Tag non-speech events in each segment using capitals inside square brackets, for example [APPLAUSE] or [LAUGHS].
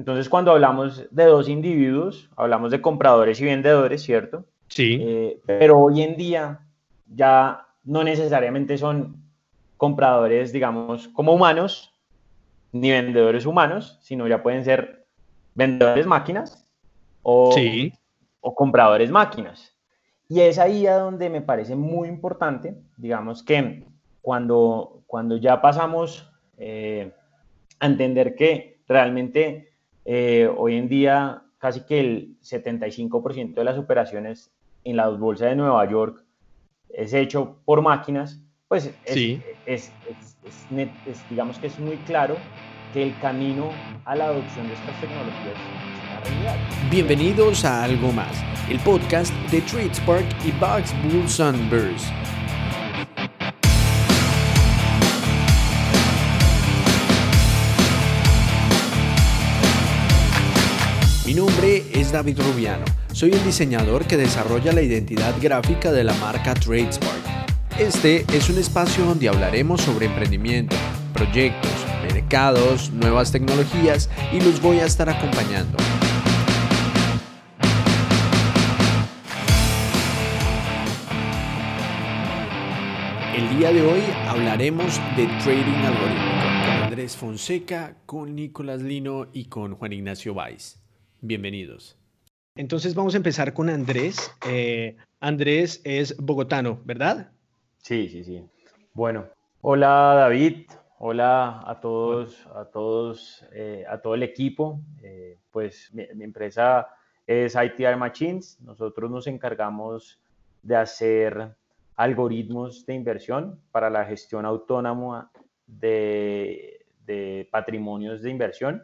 Entonces, cuando hablamos de dos individuos, hablamos de compradores y vendedores, ¿cierto? Sí. Eh, pero hoy en día ya no necesariamente son compradores, digamos, como humanos, ni vendedores humanos, sino ya pueden ser vendedores máquinas o, o compradores máquinas. Y es ahí a donde me parece muy importante, digamos que cuando, cuando ya pasamos eh, a entender que realmente eh, hoy en día casi que el 75% de las operaciones en la bolsa de Nueva York es hecho por máquinas, pues es, digamos que es muy claro que el camino a la adopción de estas tecnologías es una realidad. Bienvenidos a Algo Más, el podcast de TradeSpark y Bugs Bull Sunburst. Mi nombre es David Rubiano. Soy el diseñador que desarrolla la identidad gráfica de la marca TradeSpark. Este es un espacio donde hablaremos sobre emprendimiento, proyectos, mercados, nuevas tecnologías y los voy a estar acompañando. El día de hoy hablaremos de trading algorítmico con Andrés Fonseca, con Nicolás Lino y con Juan Ignacio Valls. Bienvenidos. Entonces vamos a empezar con Andrés. Eh, Andrés es bogotano, ¿verdad? Sí, sí, sí. Bueno, hola David, hola a todos, a todos, eh, a todo el equipo. Eh, pues mi, empresa es ITR Machines. Nosotros nos encargamos de hacer algoritmos de inversión para la gestión autónoma de, de patrimonios de inversión.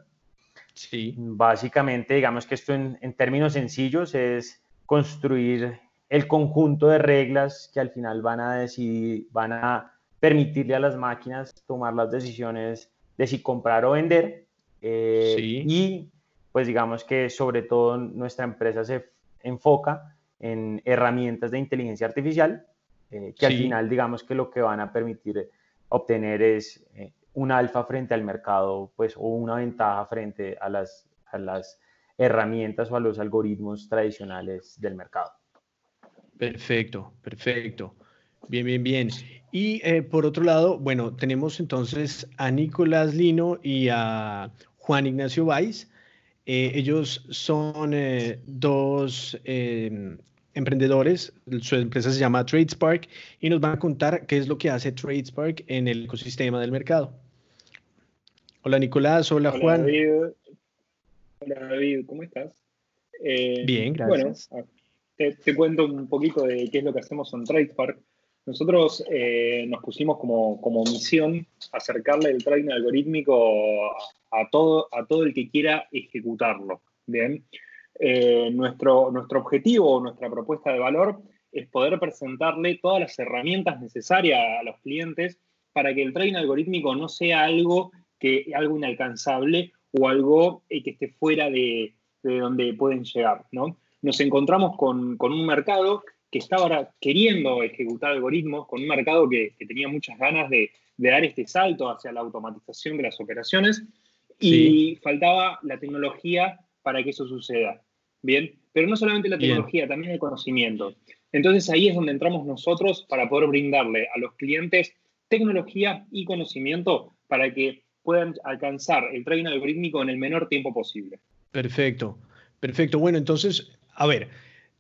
Sí. Básicamente, digamos que esto en, términos sencillos es construir el conjunto de reglas que al final van a decidir, van a permitirle a las máquinas tomar las decisiones de si comprar o vender. Eh, y pues digamos que sobre todo nuestra empresa se enfoca en herramientas de inteligencia artificial, eh, que al final digamos que lo que van a permitir obtener es eh, un alfa frente al mercado, pues, o una ventaja frente a las, herramientas o a los algoritmos tradicionales del mercado. Perfecto, perfecto. Bien, bien, bien. Y eh, por otro lado, bueno, tenemos entonces a Nicolás Lino y a Juan Ignacio Valls. Eh, ellos son eh, dos emprendedores, su empresa se llama TradeSpark y nos van a contar qué es lo que hace TradeSpark en el ecosistema del mercado. Hola Nicolás, hola, Juan. David. Hola David, ¿cómo estás? Eh, Bien, gracias. Bueno, te, cuento un poquito de qué es lo que hacemos en TradeSpark. Nosotros eh, nos pusimos como, como, misión acercarle el trading algorítmico a todo, a todo el que quiera ejecutarlo. Bien. Eh, nuestro, nuestro objetivo, nuestra propuesta de valor es poder presentarle todas las herramientas necesarias a los clientes para que el trading algorítmico no sea algo que algo inalcanzable o algo eh, que esté fuera de, donde pueden llegar, ¿no? Nos encontramos con, un mercado que estaba queriendo ejecutar algoritmos, con un mercado que, tenía muchas ganas de, dar este salto hacia la automatización de las operaciones y faltaba la tecnología para que eso suceda. Bien, pero no solamente la tecnología, también el conocimiento. Entonces ahí es donde entramos nosotros para poder brindarle a los clientes tecnología y conocimiento para que puedan alcanzar el trading algorítmico en el menor tiempo posible. Perfecto, perfecto. Bueno, entonces, a ver,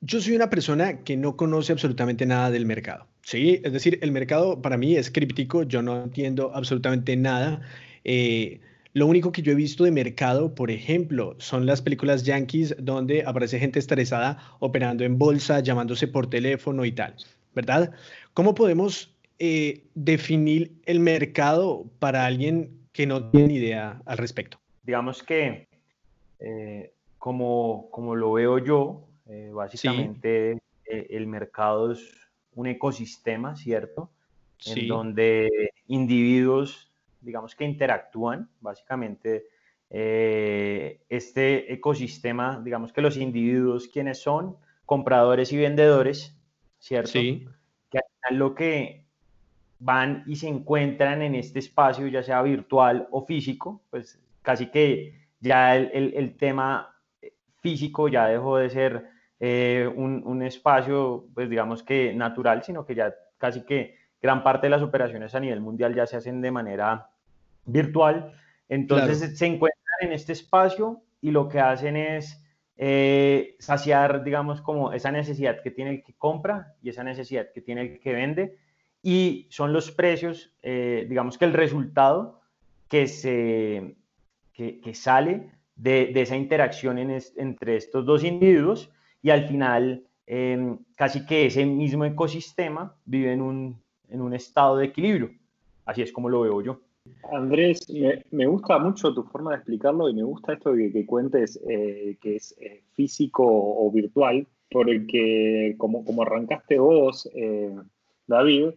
yo soy una persona que no conoce absolutamente nada del mercado. Sí, es decir, el mercado para mí es críptico, yo no entiendo absolutamente nada. Eh, lo único que yo he visto de mercado, por ejemplo, son las películas yankees donde aparece gente estresada operando en bolsa, llamándose por teléfono y tal, ¿verdad? ¿Cómo podemos eh, definir el mercado para alguien que no tienen idea al respecto. Digamos que, eh, como, como, lo veo yo, eh, básicamente eh, el mercado es un ecosistema, ¿cierto? En donde individuos, digamos que interactúan, básicamente este ecosistema, digamos que los individuos quienes son compradores y vendedores, ¿cierto? Sí. Que lo que van y se encuentran en este espacio, ya sea virtual o físico, pues casi que ya el, tema físico ya dejó de ser eh, un, un, espacio, pues digamos que natural, sino que ya casi que gran parte de las operaciones a nivel mundial ya se hacen de manera virtual. Entonces se encuentran en este espacio y lo que hacen es eh, saciar, digamos, como esa necesidad que tiene el que compra y esa necesidad que tiene el que vende. Y son los precios, eh, digamos que el resultado que, se, que, sale de, de, esa interacción en entre estos dos individuos y al final em, casi que ese mismo ecosistema vive en un, en un estado de equilibrio. Así es como lo veo yo. Andrés, me, gusta mucho tu forma de explicarlo y me gusta esto de que, cuentes eh, que es eh, físico o virtual, porque como, como arrancaste vos, eh, David,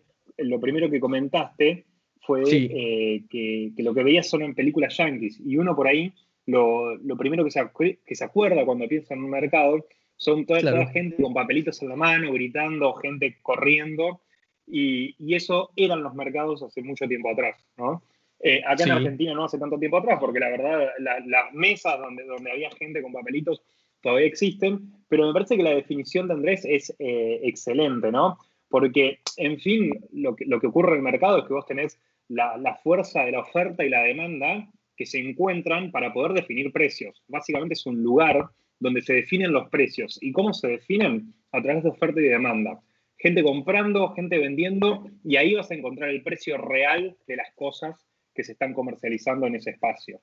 lo primero que comentaste fue que, lo que veías son en películas yankees y uno por ahí, lo, primero que se, que se, acuerda cuando piensa en un mercado son toda, la gente con papelitos en la mano, gritando, gente corriendo, y, y eso eran los mercados hace mucho tiempo atrás, ¿no? Eh, acá en Argentina no hace tanto tiempo atrás, porque la verdad las mesas donde, donde había gente con papelitos todavía existen, pero me parece que la definición de Andrés es eh, excelente, ¿no? Porque, en fin, lo que, ocurre en el mercado es que vos tenés la, fuerza de la oferta y la demanda que se encuentran para poder definir precios. Básicamente es un lugar donde se definen los precios. ¿Y cómo se definen? A través de oferta y demanda. Gente comprando, gente vendiendo, y ahí vas a encontrar el precio real de las cosas que se están comercializando en ese espacio.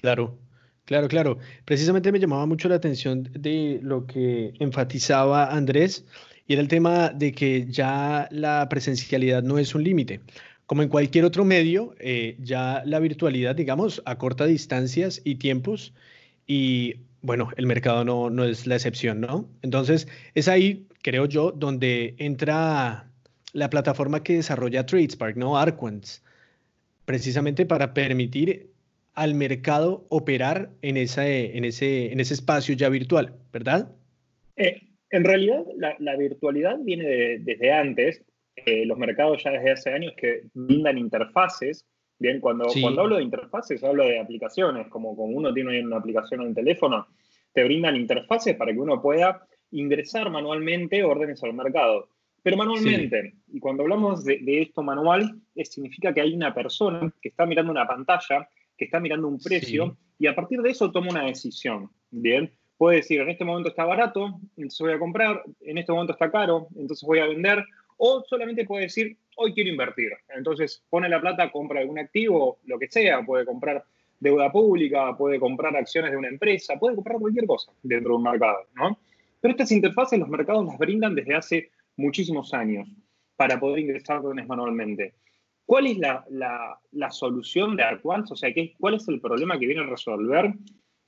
Claro, claro, claro. Precisamente me llamaba mucho la atención de lo que enfatizaba Andrés y era el tema de que ya la presencialidad no es un límite. Como en cualquier otro medio, eh, ya la virtualidad, digamos, acorta distancias y tiempos y bueno, el mercado no, no es la excepción, ¿no? Entonces, es ahí, creo yo, donde entra la plataforma que desarrolla TradeSpark, ¿no? Arquants, precisamente para permitir al mercado operar en, esa, en, ese, en ese espacio ya virtual, ¿verdad? Eh, en realidad, la, virtualidad viene desde antes. Eh, los mercados ya desde hace años que brindan interfaces. Bien, cuando, cuando hablo de interfaces, hablo de aplicaciones. Como, como uno tiene una aplicación en el teléfono, te brindan interfaces para que uno pueda ingresar manualmente órdenes al mercado. Pero manualmente, y cuando hablamos de, esto manual, significa que hay una persona que está mirando una pantalla, que está mirando un precio, y a partir de eso toma una decisión. Bien, puede decir, en este momento está barato, entonces voy a comprar, en este momento está caro, entonces voy a vender, o solamente puede decir, hoy quiero invertir. Entonces pone la plata, compra algún activo, lo que sea, puede comprar deuda pública, puede comprar acciones de una empresa, puede comprar cualquier cosa dentro de un mercado, ¿no? Pero estas interfaces los mercados las brindan desde hace muchísimos años para poder ingresar órdenes manualmente. ¿Cuál es la, la, solución de Arquans? O sea, ¿qué, ¿cuál es el problema que viene a resolver?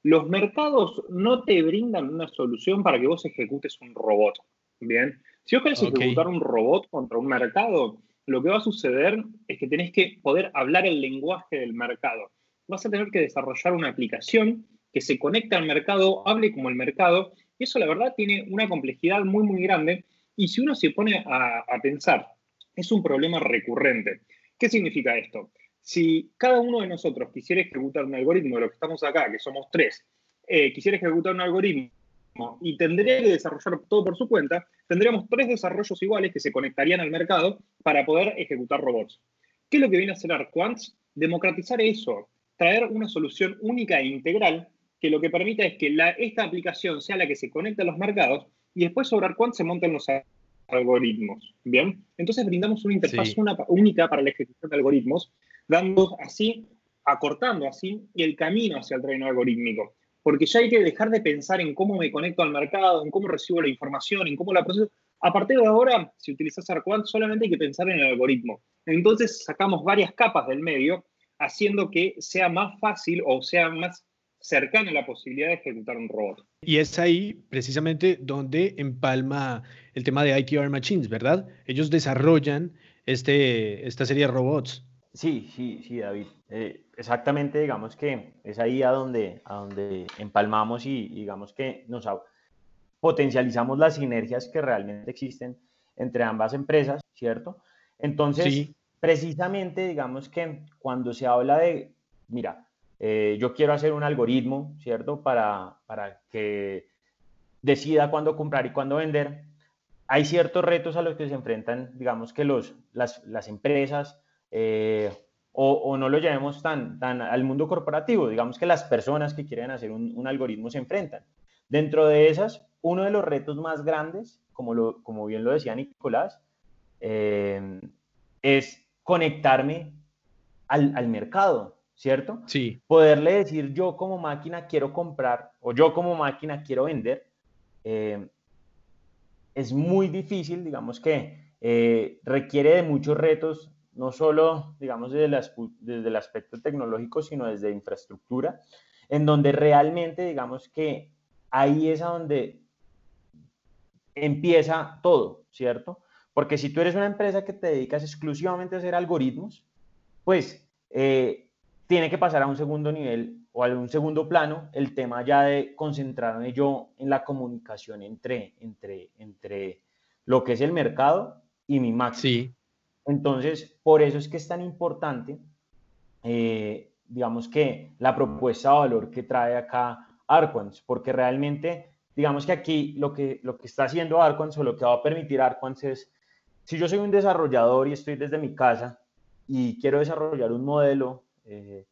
Los mercados no te brindan una solución para que vos ejecutes un robot. Bien, si vos querés ejecutar un robot contra un mercado, lo que va a suceder es que tenés que poder hablar el lenguaje del mercado. Vas a tener que desarrollar una aplicación que se conecte al mercado, hable como el mercado, y eso la verdad tiene una complejidad muy, muy grande y si uno se pone a, pensar, es un problema recurrente. ¿Qué significa esto? Si cada uno de nosotros quisiera ejecutar un algoritmo de lo que estamos acá, que somos tres, eh, quisiera ejecutar un algoritmo y tendría que desarrollar todo por su cuenta, tendríamos tres desarrollos iguales que se conectarían al mercado para poder ejecutar robots. ¿Qué es lo que viene a hacer Arquants? Democratizar eso, traer una solución única e integral que lo que permita es que esta aplicación sea la que se conecte a los mercados y después sobre Arquant se montan los algoritmos. Bien, entonces brindamos una interfaz única para la ejecución de algoritmos, dando así, acortando así el camino hacia el reino algorítmico. Porque ya hay que dejar de pensar en cómo me conecto al mercado, en cómo recibo la información, en cómo la proceso. A partir de ahora, si utilizas Arquant, solamente hay que pensar en el algoritmo. Entonces sacamos varias capas del medio, haciendo que sea más fácil o sea más cercana a la posibilidad de ejecutar un robot. Y es ahí precisamente donde empalma el tema de ITR Machines, ¿verdad? Ellos desarrollan este, esta serie de robots. Sí, sí, sí, David. Eh, exactamente, digamos que es ahí a donde, a donde empalmamos y digamos que nos potencializamos las sinergias que realmente existen entre ambas empresas, ¿cierto? Entonces, precisamente, digamos que cuando se habla de, mira, eh, yo quiero hacer un algoritmo, ¿cierto? Para, para que decida cuándo comprar y cuándo vender. Hay ciertos retos a los que se enfrentan, digamos que los, las, las empresas, eh, o, o, no lo llevemos tan, tan al mundo corporativo, digamos que las personas que quieren hacer un, un algoritmo se enfrentan. Dentro de esas, uno de los retos más grandes, como, lo, como bien lo decía Nicolás, eh, es conectarme al, al, mercado, ¿cierto? Sí. Poderle decir yo como máquina quiero comprar o yo como máquina quiero vender, eh, es muy difícil, digamos que eh, requiere de muchos retos, no solo, digamos, desde, desde el aspecto tecnológico, sino desde infraestructura, en donde realmente, digamos que ahí es a donde empieza todo, ¿cierto? Porque si tú eres una empresa que te dedicas exclusivamente a hacer algoritmos, pues eh, tiene que pasar a un segundo nivel o a un segundo plano el tema ya de concentrarme yo en la comunicación entre, entre, entre lo que es el mercado y mi máximo. Sí. Entonces, por eso es que es tan importante, eh, digamos que la propuesta de valor que trae acá Arquans, porque realmente, digamos que aquí lo que, lo que está haciendo Arquans o lo que va a permitir Arquans es, si yo soy un desarrollador y estoy desde mi casa y quiero desarrollar un modelo eh,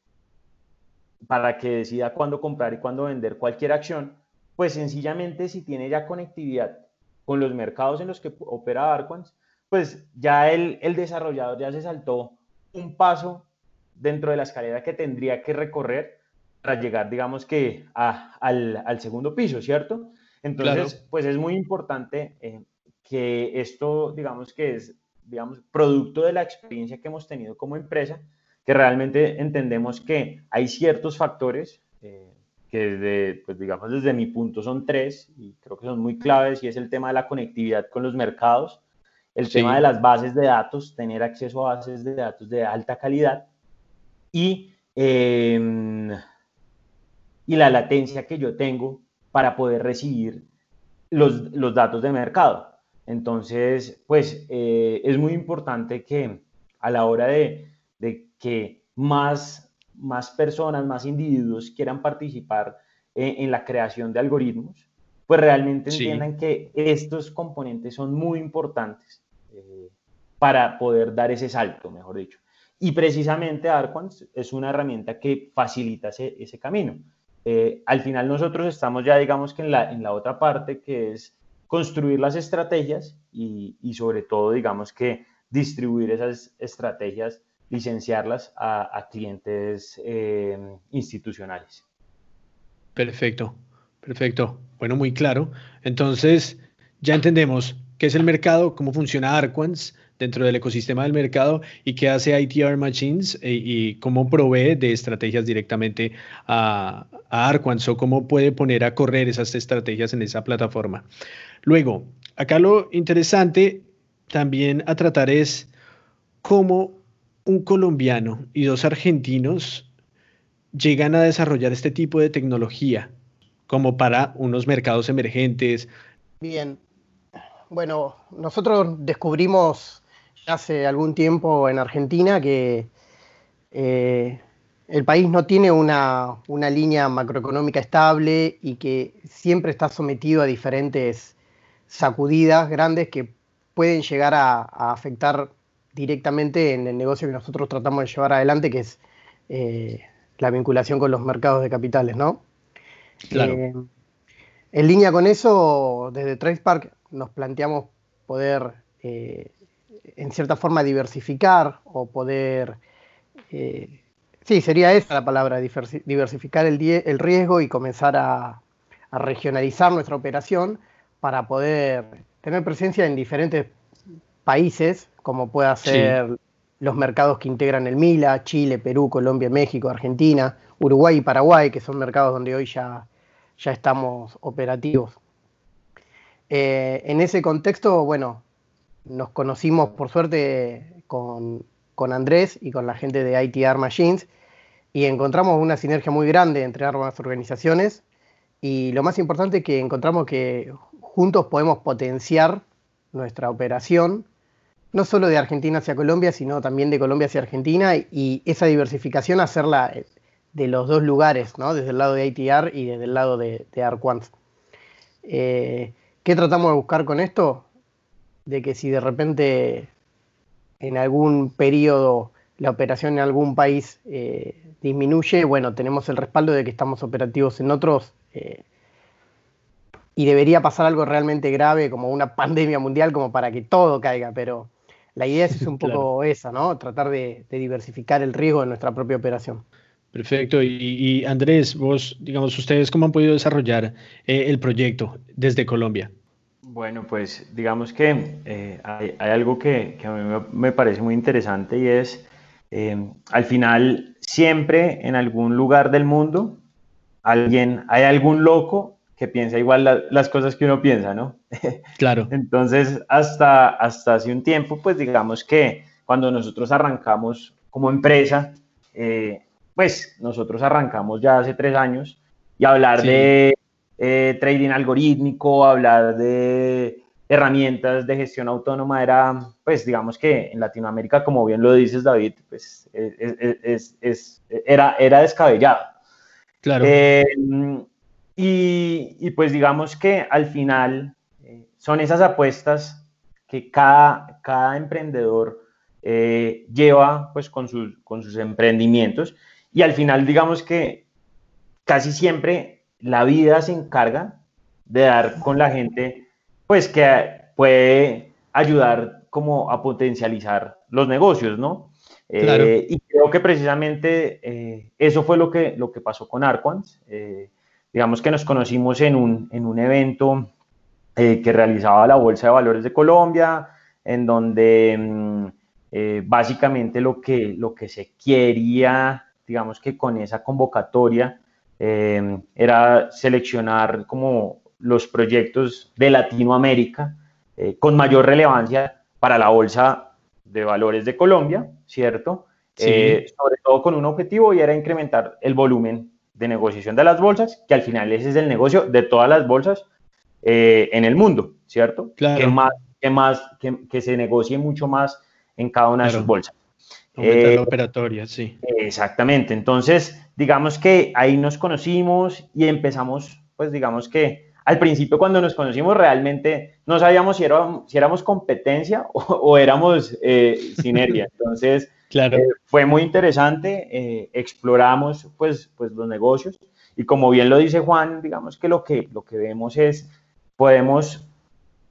para que decida cuándo comprar y cuándo vender cualquier acción, pues sencillamente si tiene ya conectividad con los mercados en los que opera Arquans, pues ya el, el desarrollador ya se saltó un paso dentro de la escalera que tendría que recorrer para llegar, digamos que, a, al, al, segundo piso, ¿cierto? Entonces, claro. pues es muy importante eh, que esto, digamos que es, digamos, producto de la experiencia que hemos tenido como empresa, que realmente entendemos que hay ciertos factores eh, que desde, pues digamos, desde mi punto son tres y creo que son muy claves y es el tema de la conectividad con los mercados, el sí. tema de las bases de datos, tener acceso a bases de datos de alta calidad y eh, y la latencia que yo tengo para poder recibir los, los datos de mercado. Entonces, pues eh, es muy importante que a la hora de, de que más, más personas, más individuos quieran participar en, en la creación de algoritmos, pues realmente entiendan sí. que estos componentes son muy importantes para poder dar ese salto, mejor dicho. Y precisamente Arquans es una herramienta que facilita ese, ese camino. Eh, al final nosotros estamos ya, digamos que en la, en la otra parte, que es construir las estrategias y, y sobre todo, digamos que distribuir esas estrategias, licenciarlas a, a clientes eh, institucionales. Perfecto, perfecto. Bueno, muy claro. Entonces, ya entendemos qué es el mercado, cómo funciona Arquans, dentro del ecosistema del mercado y qué hace ITR Machines y, y cómo provee de estrategias directamente a, a Arquans o cómo puede poner a correr esas estrategias en esa plataforma. Luego, acá lo interesante también a tratar es cómo un colombiano y dos argentinos llegan a desarrollar este tipo de tecnología como para unos mercados emergentes. Bien, bueno, nosotros descubrimos hace algún tiempo en Argentina que eh, el país no tiene una, una, línea macroeconómica estable y que siempre está sometido a diferentes sacudidas grandes que pueden llegar a, a afectar directamente en el negocio que nosotros tratamos de llevar adelante, que es eh, la vinculación con los mercados de capitales, ¿no? Claro. Eh, en línea con eso, desde TracePark nos planteamos poder eh, en cierta forma diversificar o poder, eh, sí, sería esa la palabra, diversificar el, el riesgo y comenzar a, a, regionalizar nuestra operación para poder tener presencia en diferentes países, como pueda ser sí. los mercados que integran el MILA, Chile, Perú, Colombia, México, Argentina, Uruguay y Paraguay, que son mercados donde hoy ya, ya estamos operativos. Eh, en ese contexto, bueno, nos conocimos por suerte con, Andrés y con la gente de ITR Machines y encontramos una sinergia muy grande entre ambas organizaciones y lo más importante es que encontramos que juntos podemos potenciar nuestra operación, no solo de Argentina hacia Colombia, sino también de Colombia hacia Argentina y esa diversificación hacerla los dos lugares, ¿no? desde el lado de ITR y desde el lado de, de ¿Qué tratamos de buscar con esto? De que si de repente en algún periodo la operación en algún país eh, disminuye, bueno, tenemos el respaldo de que estamos operativos en otros eh, y debería pasar algo realmente grave como una [LAUGHS] pandemia mundial como para que todo caiga, pero la idea es un [LAUGHS] poco esa, ¿no? Tratar de, diversificar el riesgo de nuestra propia operación. Perfecto. Y, Andrés, vos, digamos, ustedes cómo han podido desarrollar eh, el proyecto desde Colombia. Bueno, pues digamos que hay, algo que, a mí me parece muy interesante y es eh, al final, siempre en algún lugar del mundo, alguien, hay algún loco que piensa igual las cosas que uno piensa, ¿no? [LAUGHS] Claro. Entonces, hasta, hasta hace un tiempo, pues digamos que cuando nosotros arrancamos como empresa, eh, pues nosotros arrancamos ya hace tres años y hablar de eh, trading algorítmico, hablar de herramientas de gestión autónoma era, pues digamos que en Latinoamérica, como bien lo dices David, pues es, es, era, era descabellado. Claro. Eh, y, y, pues digamos que al final eh, son esas apuestas que cada, cada emprendedor eh, lleva pues con sus, con sus emprendimientos y al final digamos que casi siempre la vida se encarga de dar con la gente pues que puede ayudar como a potencializar los negocios, ¿no? Eh, y creo que precisamente eh, eso fue lo que, lo que pasó con Arquans. Eh, digamos que nos conocimos en un, en un evento que realizaba la Bolsa de Valores de Colombia, en donde mm, básicamente lo que, lo que se quería, digamos que con esa convocatoria, era seleccionar como los proyectos de Latinoamérica eh, con mayor relevancia para la Bolsa de Valores de Colombia, ¿cierto? Eh, sobre todo con un objetivo y era incrementar el volumen de negociación de las bolsas, que al final ese es el negocio de todas las bolsas eh, en el mundo, ¿cierto? Claro. Que, más, que, más, que, se negocie mucho más en cada una de sus bolsas. Aumentar la operatoria, sí. Exactamente. Entonces, digamos que ahí nos conocimos y empezamos, pues digamos que al principio cuando nos conocimos realmente no sabíamos si, si éramos competencia [LAUGHS] o, éramos eh, sinergia. [LAUGHS] Entonces, claro. Eh, fue muy interesante, eh, exploramos pues, pues los negocios y como bien lo dice Juan, digamos que lo que, lo que vemos es, podemos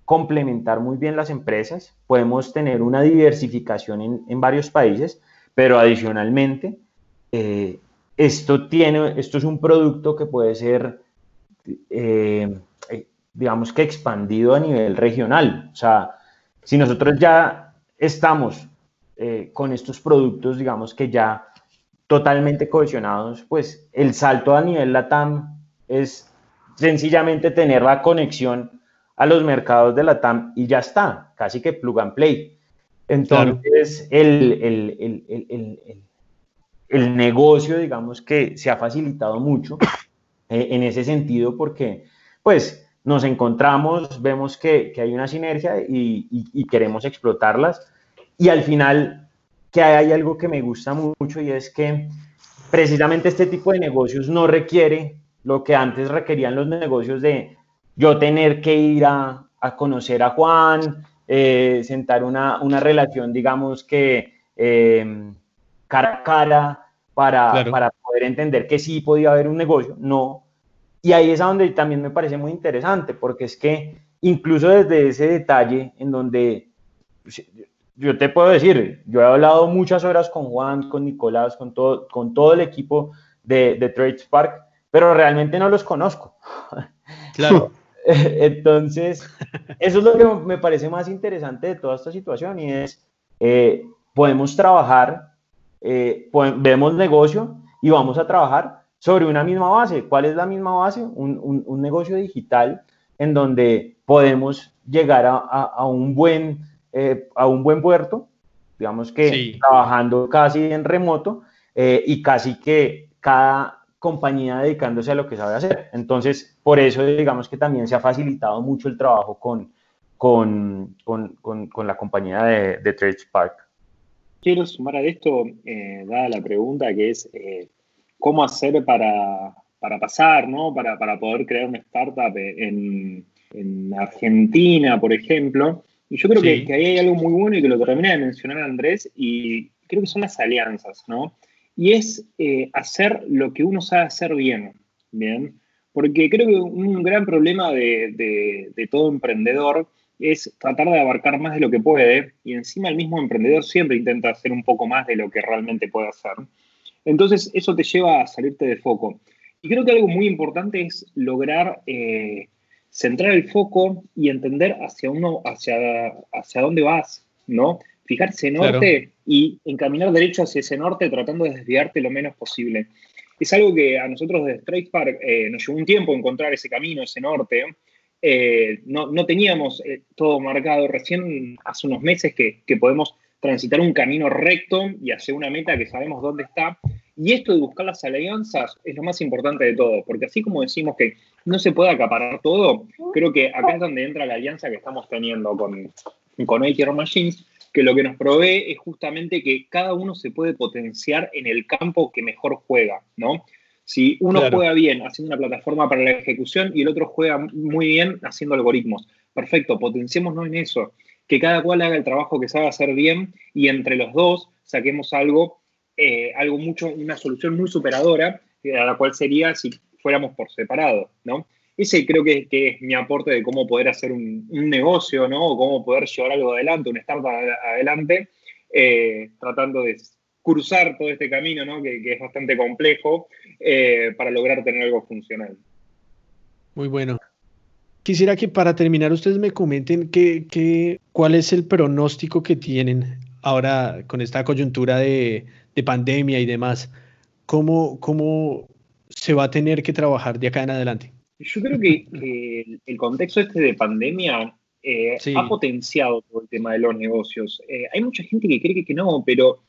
complementar muy bien las empresas, podemos tener una diversificación en, en varios países, pero adicionalmente, esto, tiene, esto es un producto que puede ser eh, digamos que expandido a nivel regional. O sea, si nosotros ya estamos eh, con estos productos, digamos que ya totalmente cohesionados, pues el salto a nivel LATAM es sencillamente tener la conexión a los mercados de LATAM y ya está, casi que plug and play. Entonces, el, el, el, el, negocio, digamos que se ha facilitado mucho [COUGHS] eh, en ese sentido porque, pues, nos encontramos, vemos que, hay una sinergia y, queremos explotarlas. Y al final, que hay algo que me gusta mucho y es que precisamente este tipo de negocios no requiere lo que antes requerían los negocios de yo tener que ir a, conocer a Juan, eh, sentar una, relación, digamos que em, cara a cara para, para poder entender que sí podía haber un negocio. No, y ahí es a donde también me parece muy interesante, porque es que incluso desde ese detalle en donde pues, yo te puedo decir, yo he hablado muchas horas con Juan, con Nicolás, con todo, con todo el equipo de, de Trade Spark, pero realmente no los conozco. Claro. [LAUGHS] [LAUGHS] Entonces, [LAUGHS] eso es lo que me parece más interesante de toda esta situación y es, eh, podemos trabajar, eh, vemos negocio y vamos a trabajar sobre una misma base. ¿Cuál es la misma base? Un, negocio digital en donde podemos llegar a, un, buen, eh, a un buen puerto, digamos que trabajando casi en remoto eh, y casi que cada compañía dedicándose a lo que sabe hacer. Entonces, por eso digamos que también se ha facilitado mucho el trabajo con, con, con, la compañía de, de Spark. Quiero sumar a esto, eh, dada la pregunta que es cómo hacer para, pasar, ¿no? Para, poder crear una startup en, Argentina, por ejemplo. Y yo creo que, ahí hay algo muy bueno y que lo termina de mencionar Andrés, y creo que son las alianzas, ¿no? Y es eh, hacer lo que uno sabe hacer bien, ¿bien? Porque creo que un gran problema de, todo emprendedor es tratar de abarcar más de lo que puede y encima el mismo emprendedor siempre intenta hacer un poco más de lo que realmente puede hacer. Entonces eso te lleva a salirte de foco. Y creo que algo muy importante es lograr eh, centrar el foco y entender hacia dónde vas, ¿no? Fijarse en norte y encaminar derecho hacia ese norte tratando de desviarte lo menos posible. Es algo que a nosotros de Straight Park eh, nos llevó un tiempo encontrar ese camino, ese norte. Eh, no, teníamos eh, todo marcado. Recién hace unos meses que, podemos transitar un camino recto y hacia una meta que sabemos dónde está. Y esto de buscar las alianzas es lo más importante de todo, porque así como decimos que no se puede acaparar todo, creo que acá es donde entra la alianza que estamos teniendo con, con ATR Machines, que lo que nos provee es justamente que cada uno se puede potenciar en el campo que mejor juega, ¿no? Si uno juega bien haciendo una plataforma para la ejecución y el otro juega muy bien haciendo algoritmos, perfecto, potenciémonos en eso, que cada cual haga el trabajo que sabe hacer bien y entre los dos saquemos algo, eh, algo mucho, una solución muy superadora, a la cual sería si fuéramos por separado, ¿no? Ese creo que, es mi aporte de cómo poder hacer un, negocio, ¿no? O cómo poder llevar algo adelante, un startup adelante, eh, tratando de cruzar todo este camino, ¿no? que, es bastante complejo, eh, para lograr tener algo funcional. Muy bueno. Quisiera que para terminar ustedes me comenten que, cuál es el pronóstico que tienen ahora con esta coyuntura de, pandemia y demás. ¿Cómo, ¿Cómo se va a tener que trabajar de acá en adelante? Yo creo que, el contexto este de pandemia eh, ha potenciado todo el tema de los negocios. Eh, hay mucha gente que cree que no, pero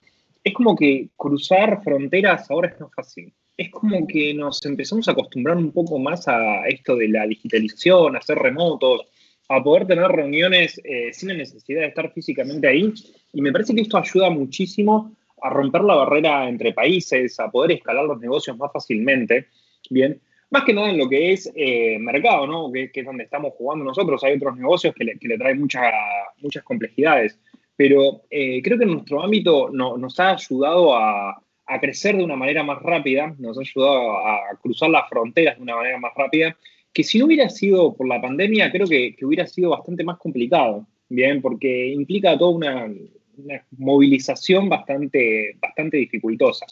es como que cruzar fronteras ahora es más fácil. Es como que nos empezamos a acostumbrar un poco más a esto de la digitalización, a hacer remotos, a poder tener reuniones eh, sin la necesidad de estar físicamente ahí. Y me parece que esto ayuda muchísimo a romper la barrera entre países, a poder escalar los negocios más fácilmente. Bien, más que nada en lo que es eh, mercado, ¿no? Que, es donde estamos jugando nosotros. Hay otros negocios que le, que traen muchas complejidades pero eh, creo que nuestro ámbito nos ha ayudado a, crecer de una manera más rápida, nos ha ayudado a, cruzar las fronteras de una manera más rápida, que si no hubiera sido por la pandemia, creo que, hubiera sido bastante más complicado, ¿bien? Porque implica toda una, movilización bastante, bastante dificultosa.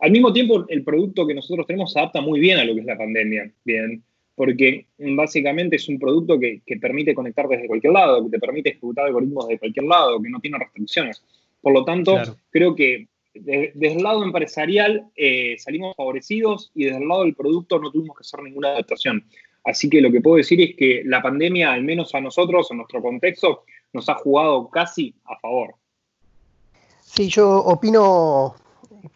Al mismo tiempo, el producto que nosotros tenemos se adapta muy bien a lo que es la pandemia, ¿bien? porque básicamente es un producto que, permite conectar desde cualquier lado, que te permite ejecutar algoritmos de cualquier lado, que no tiene restricciones. Por lo tanto, creo que desde el lado empresarial eh, salimos favorecidos y desde el lado del producto no tuvimos que hacer ninguna adaptación. Así que lo que puedo decir es que la pandemia, al menos a nosotros, en nuestro contexto, nos ha jugado casi a favor. Sí, yo opino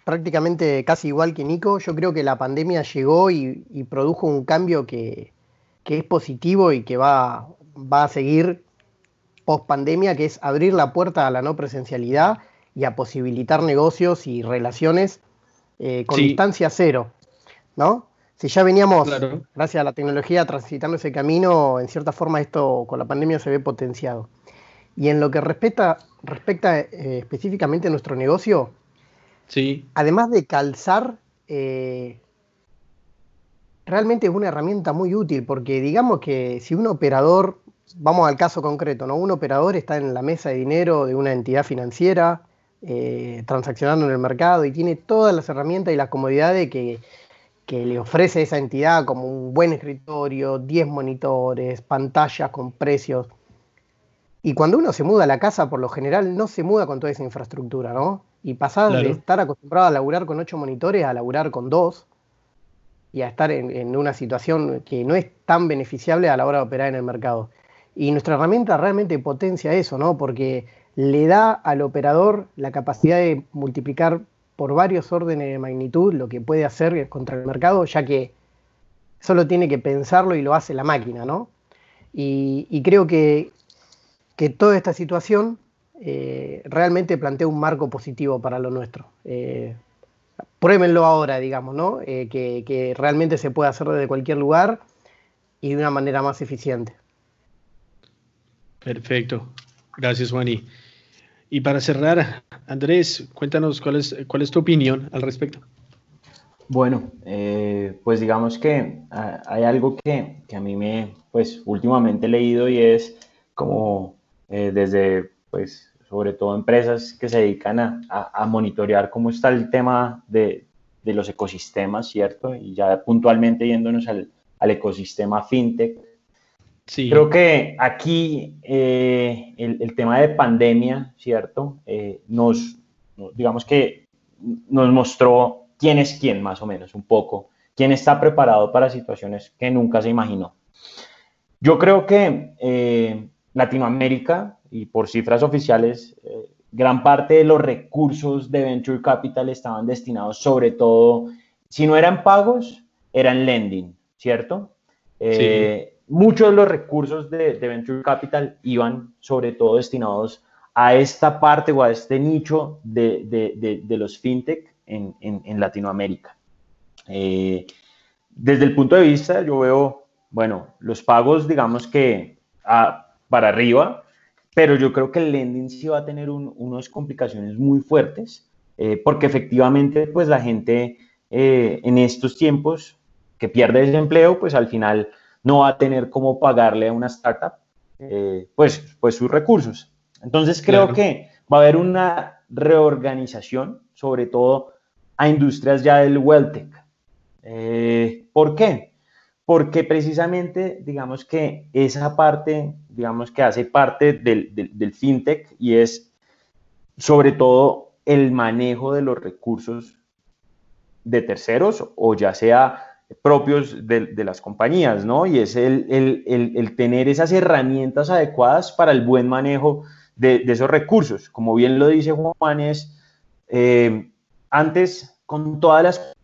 prácticamente casi igual que Nico. Yo creo que la pandemia llegó y, produjo un cambio que, es positivo y que va, va a seguir post pandemia, que es abrir la puerta a la no presencialidad y a posibilitar negocios y relaciones eh, con distancia cero, ¿no? Si ya veníamos, gracias a la tecnología, transitando ese camino, en cierta forma esto con la pandemia se ve potenciado. Y en lo que respecta, respecta eh, específicamente a nuestro negocio, Además de calzar, eh, realmente es una herramienta muy útil porque digamos que si un operador, vamos al caso concreto, ¿no? Un operador está en la mesa de dinero de una entidad financiera, eh, transaccionando en el mercado y tiene todas las herramientas y las comodidades que, que le ofrece esa entidad como un buen escritorio, 10 monitores, pantallas con precios. Y cuando uno se muda a la casa, por lo general no se muda con toda esa infraestructura, ¿no? Y pasar de estar acostumbrado a laburar con ocho monitores a laburar con dos y a estar en, una situación que no es tan beneficiable a la hora de operar en el mercado. Y nuestra herramienta realmente potencia eso, ¿no? Porque le da al operador la capacidad de multiplicar por varios órdenes de magnitud lo que puede hacer contra el mercado, ya que solo tiene que pensarlo y lo hace la máquina, ¿no? Y, creo que, que toda esta situación eh, realmente plantea un marco positivo para lo nuestro. Eh, pruébenlo ahora, digamos, ¿no? Eh, que, que realmente se puede hacer desde cualquier lugar y de una manera más eficiente. Perfecto. Gracias, Juani. Y para cerrar, Andrés, cuéntanos cuál es, cuál es tu opinión al respecto. Bueno, eh, pues digamos que ah, hay algo que, que, a mí me, pues últimamente he leído y es como eh, desde, pues, sobre todo empresas que se dedican a, a, monitorear cómo está el tema de, de, los ecosistemas, ¿cierto? Y ya puntualmente yéndonos al, al ecosistema fintech. Sí. Creo que aquí eh, el, el, tema de pandemia, ¿cierto? nos, digamos que nos mostró quién es quién, más o menos, un poco, quién está preparado para situaciones que nunca se imaginó. Yo creo que eh, Latinoamérica, y por cifras oficiales, eh, gran parte de los recursos de Venture Capital estaban destinados sobre todo, si no eran pagos, eran lending, ¿cierto? Eh, muchos de los recursos de, de, Venture Capital iban sobre todo destinados a esta parte o a este nicho de, de, de los fintech en, Latinoamérica. Eh, desde el punto de vista, yo veo, bueno, los pagos, digamos que para arriba, pero yo creo que el lending sí va a tener unas complicaciones muy fuertes, eh, porque efectivamente, pues la gente eh, en estos tiempos que pierde desempleo, pues al final no va a tener cómo pagarle a una startup, pues, pues sus recursos. Entonces creo que va a haber una reorganización, sobre todo a industrias ya del Welltech. Eh, ¿Por qué? Porque precisamente, digamos que esa parte, digamos que hace parte del, fintech y es sobre todo el manejo de los recursos de terceros o ya sea propios de, las compañías, ¿no? Y es el, el, el, tener esas herramientas adecuadas para el buen manejo de, esos recursos. Como bien lo dice Juan, es eh, antes, con todas las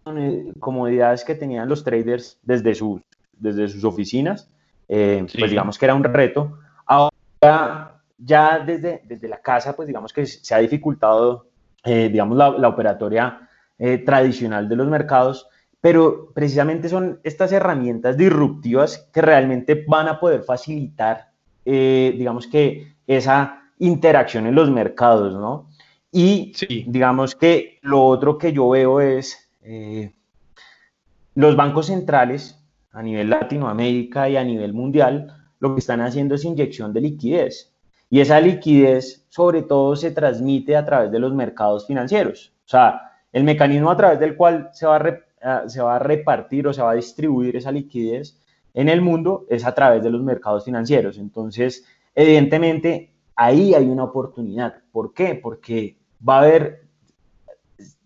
comodidades que tenían los traders desde sus, desde sus oficinas, eh, pues digamos que era un reto. Ahora, ya desde, desde la casa, pues digamos que se ha dificultado, eh, digamos, la, la operatoria eh, tradicional de los mercados, pero precisamente son estas herramientas disruptivas que realmente van a poder facilitar, digamos que esa interacción en los mercados, ¿no? Y digamos que lo otro que yo veo es eh, los bancos centrales a nivel Latinoamérica y a nivel mundial, lo que están haciendo es inyección de liquidez. Y esa liquidez sobre todo se transmite a través de los mercados financieros. O sea, el mecanismo a través del cual se va a, se va a repartir o se va a distribuir esa liquidez en el mundo es a través de los mercados financieros. Entonces, evidentemente, ahí hay una oportunidad. ¿Por qué? Porque va a haber,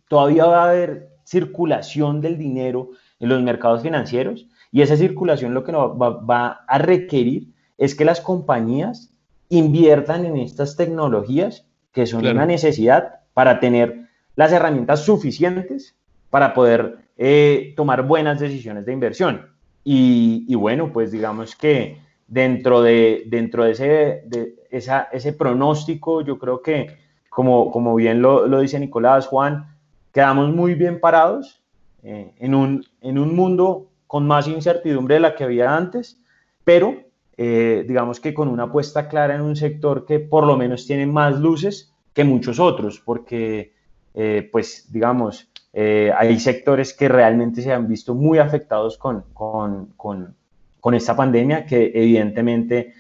todavía va a haber circulación del dinero en los mercados financieros y esa circulación lo que va, va a requerir es que las compañías inviertan en estas tecnologías que son una necesidad para tener las herramientas suficientes para poder eh, tomar buenas decisiones de inversión. Y, y, bueno, pues digamos que dentro de, dentro de, ese, de esa, ese pronóstico, yo creo que como, como bien lo, lo, dice Nicolás, Juan, quedamos muy bien parados eh, en, un, en un mundo con más incertidumbre de la que había antes, pero eh, digamos que con una apuesta clara en un sector que por lo menos tiene más luces que muchos otros, porque eh, pues digamos, hay sectores que realmente se han visto muy afectados con, con, con, con esta pandemia que evidentemente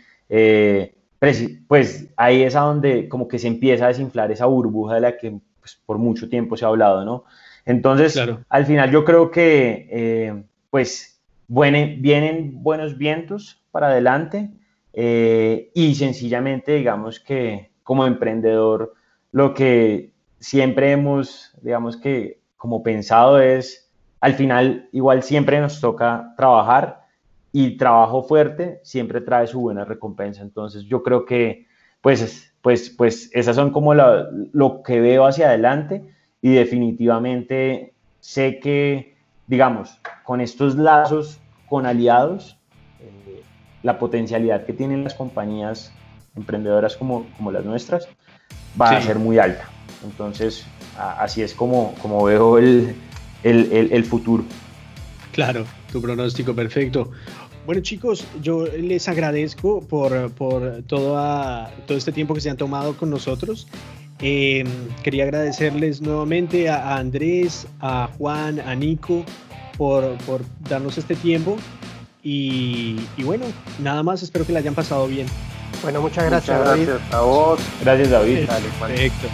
pues ahí es a donde como que se empieza a desinflar esa burbuja de la que pues, por mucho tiempo se ha hablado, ¿no? Entonces, al final yo creo que pues vienen buenos vientos para adelante eh, y sencillamente digamos que como emprendedor lo que siempre hemos, digamos que como pensado es, al final igual siempre nos toca trabajar y trabajo fuerte siempre trae su buena recompensa. Entonces yo creo que pues, pues, pues esas son como lo que veo hacia adelante y definitivamente sé que, digamos, con estos lazos con aliados, eh, la potencialidad que tienen las compañías emprendedoras como, como las nuestras va a ser muy alta. Entonces, así es como, como veo el, el, futuro. Claro, tu pronóstico perfecto. Bueno chicos, yo les agradezco por, por todo, todo este tiempo que se han tomado con nosotros. Em, quería agradecerles nuevamente a, Andrés, a Juan, a Nico por, por darnos este tiempo. Y, y, bueno, nada más, espero que la hayan pasado bien. Bueno, muchas gracias, muchas gracias a vos. Gracias, David. Perfecto.